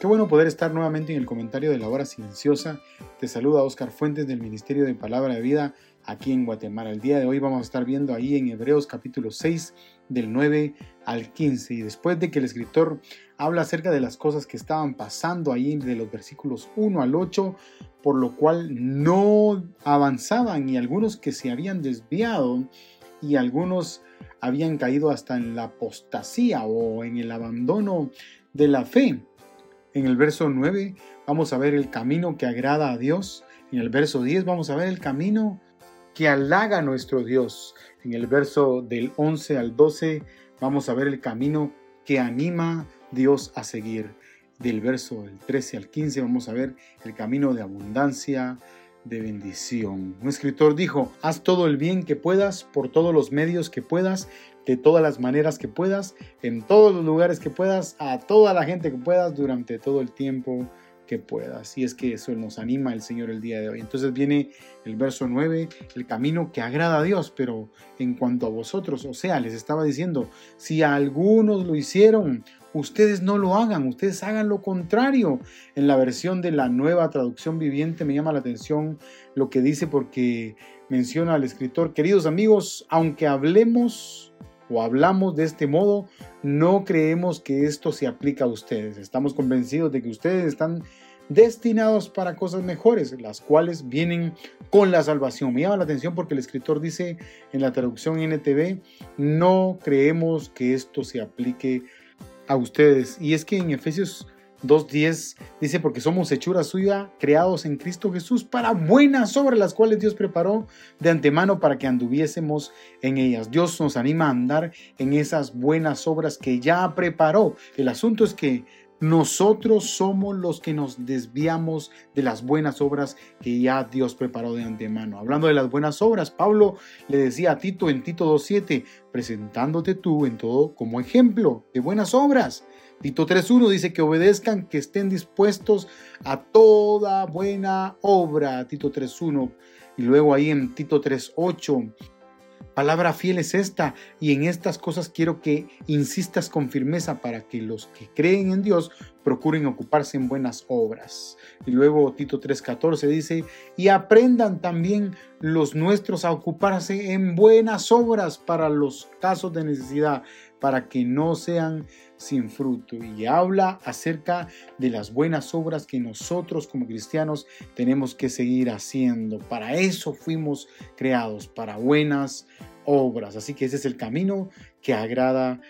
Qué bueno poder estar nuevamente en el comentario de la hora silenciosa. Te saluda Oscar Fuentes del Ministerio de Palabra de Vida aquí en Guatemala. El día de hoy vamos a estar viendo ahí en Hebreos capítulo 6 del 9 al 15 y después de que el escritor habla acerca de las cosas que estaban pasando ahí de los versículos 1 al 8, por lo cual no avanzaban y algunos que se habían desviado y algunos habían caído hasta en la apostasía o en el abandono de la fe. En el verso 9 vamos a ver el camino que agrada a Dios. En el verso 10 vamos a ver el camino que halaga a nuestro Dios. En el verso del 11 al 12 vamos a ver el camino que anima Dios a seguir. Del verso del 13 al 15 vamos a ver el camino de abundancia, de bendición. Un escritor dijo, haz todo el bien que puedas, por todos los medios que puedas, de todas las maneras que puedas, en todos los lugares que puedas, a toda la gente que puedas, durante todo el tiempo que puedas. Y es que eso nos anima el Señor el día de hoy. Entonces viene el verso 9, el camino que agrada a Dios, pero en cuanto a vosotros, o sea, les estaba diciendo, si algunos lo hicieron, ustedes no lo hagan, ustedes hagan lo contrario. En la versión de la nueva traducción viviente me llama la atención lo que dice porque menciona al escritor, queridos amigos, aunque hablemos o hablamos de este modo, no creemos que esto se aplica a ustedes. Estamos convencidos de que ustedes están destinados para cosas mejores, las cuales vienen con la salvación. Me llama la atención porque el escritor dice en la traducción NTV, no creemos que esto se aplique a ustedes. Y es que en Efesios 2.10 dice, porque somos hechura suya, creados en Cristo Jesús para buenas obras, las cuales Dios preparó de antemano para que anduviésemos en ellas. Dios nos anima a andar en esas buenas obras que ya preparó. El asunto es que nosotros somos los que nos desviamos de las buenas obras que ya Dios preparó de antemano. Hablando de las buenas obras, Pablo le decía a Tito en Tito 2.7, presentándote tú en todo como ejemplo de buenas obras Tito 3.1 dice que obedezcan, que estén dispuestos a toda buena obra. Tito 3.1. Y luego ahí en Tito 3.8. Palabra fiel es esta, y en estas cosas quiero que insistas con firmeza para que los que creen en Dios procuren ocuparse en buenas obras. Y luego Tito 3:14 dice, y aprendan también los nuestros a ocuparse en buenas obras para los casos de necesidad, para que no sean sin fruto. Y habla acerca de las buenas obras que nosotros como cristianos tenemos que seguir haciendo. Para eso fuimos creados, para buenas obras. Así que ese es el camino que agrada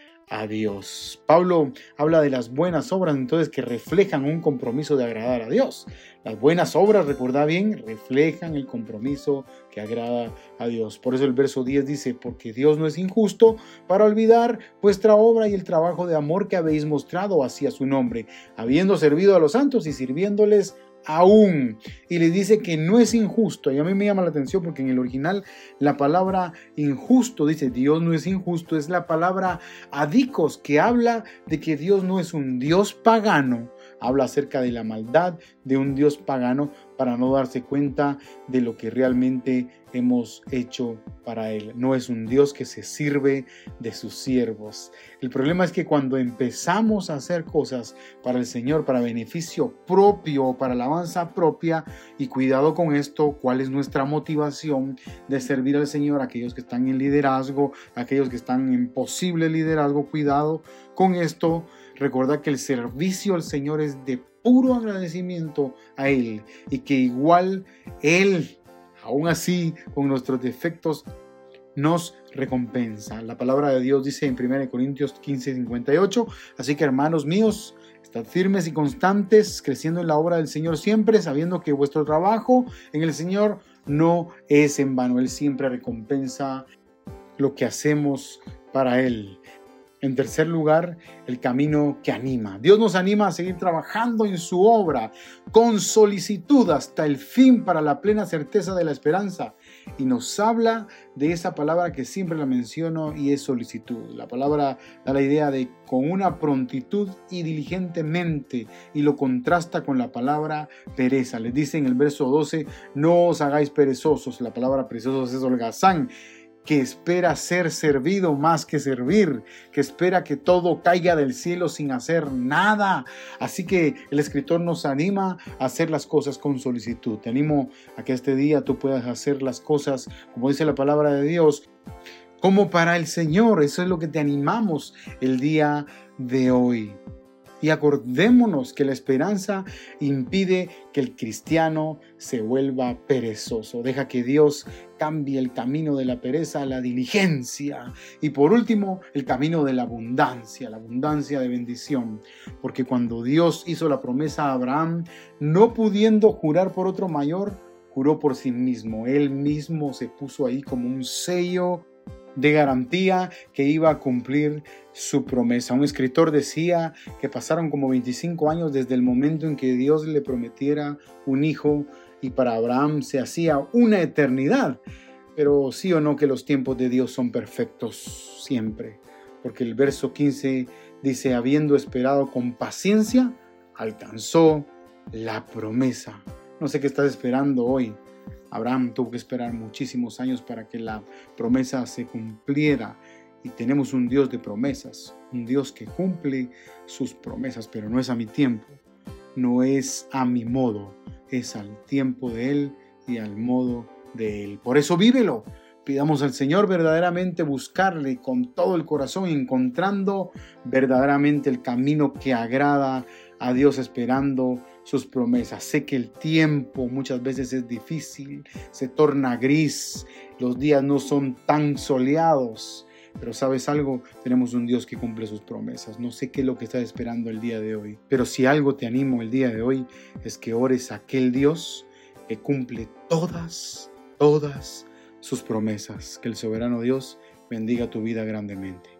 Dios. Pablo habla de las buenas obras entonces que reflejan un compromiso de agradar a Dios. Las buenas obras, recuerda bien, reflejan el compromiso que agrada a Dios. Por eso el verso 10 dice, porque Dios no es injusto para olvidar vuestra obra y el trabajo de amor que habéis mostrado hacia su nombre, habiendo servido a los santos y sirviéndoles aún. Y le dice que no es injusto. Y a mí me llama la atención porque en el original la palabra injusto dice Dios no es injusto. Es la palabra adicos que habla de que Dios no es un Dios pagano. Habla acerca de la maldad de un Dios pagano para no darse cuenta de lo que realmente hemos hecho para Él. No es un Dios que se sirve de sus siervos. El problema es que cuando empezamos a hacer cosas para el Señor, para beneficio propio, para alabanza propia, y cuidado con esto, cuál es nuestra motivación de servir al Señor, aquellos que están en liderazgo, aquellos que están en posible liderazgo, cuidado con esto. Recuerda que el servicio al Señor es de puro agradecimiento a Él y que igual Él, aún así, con nuestros defectos, nos recompensa. La palabra de Dios dice en 1 Corintios 15, 58, así que hermanos míos, Estad firmes y constantes, creciendo en la obra del Señor siempre, sabiendo que vuestro trabajo en el Señor no es en vano. Él siempre recompensa lo que hacemos para Él. En tercer lugar, el camino que anima. Dios nos anima a seguir trabajando en su obra con solicitud hasta el fin para la plena certeza de la esperanza. Y nos habla de esa palabra que siempre la menciono y es solicitud. La palabra da la idea de con una prontitud y diligentemente y lo contrasta con la palabra pereza. Les dice en el verso 12, no os hagáis perezosos. La palabra perezosos es holgazán que espera ser servido más que servir, que espera que todo caiga del cielo sin hacer nada. Así que el escritor nos anima a hacer las cosas con solicitud. Te animo a que este día tú puedas hacer las cosas, como dice la palabra de Dios, como para el Señor. Eso es lo que te animamos el día de hoy. Y acordémonos que la esperanza impide que el cristiano se vuelva perezoso. Deja que Dios cambie el camino de la pereza a la diligencia. Y por último, el camino de la abundancia, la abundancia de bendición. Porque cuando Dios hizo la promesa a Abraham, no pudiendo jurar por otro mayor, juró por sí mismo. Él mismo se puso ahí como un sello de garantía que iba a cumplir su promesa. Un escritor decía que pasaron como 25 años desde el momento en que Dios le prometiera un hijo y para Abraham se hacía una eternidad. Pero sí o no que los tiempos de Dios son perfectos siempre, porque el verso 15 dice, habiendo esperado con paciencia, alcanzó la promesa. No sé qué estás esperando hoy Abraham tuvo que esperar muchísimos años para que la promesa se cumpliera. Y tenemos un Dios de promesas, un Dios que cumple sus promesas, pero no es a mi tiempo, no es a mi modo, es al tiempo de Él y al modo de Él. Por eso vívelo. Pidamos al Señor verdaderamente buscarle con todo el corazón, encontrando verdaderamente el camino que agrada a Dios, esperando sus promesas. Sé que el tiempo muchas veces es difícil, se torna gris, los días no son tan soleados, pero sabes algo, tenemos un Dios que cumple sus promesas. No sé qué es lo que estás esperando el día de hoy, pero si algo te animo el día de hoy es que ores a aquel Dios que cumple todas, todas sus promesas. Que el soberano Dios bendiga tu vida grandemente.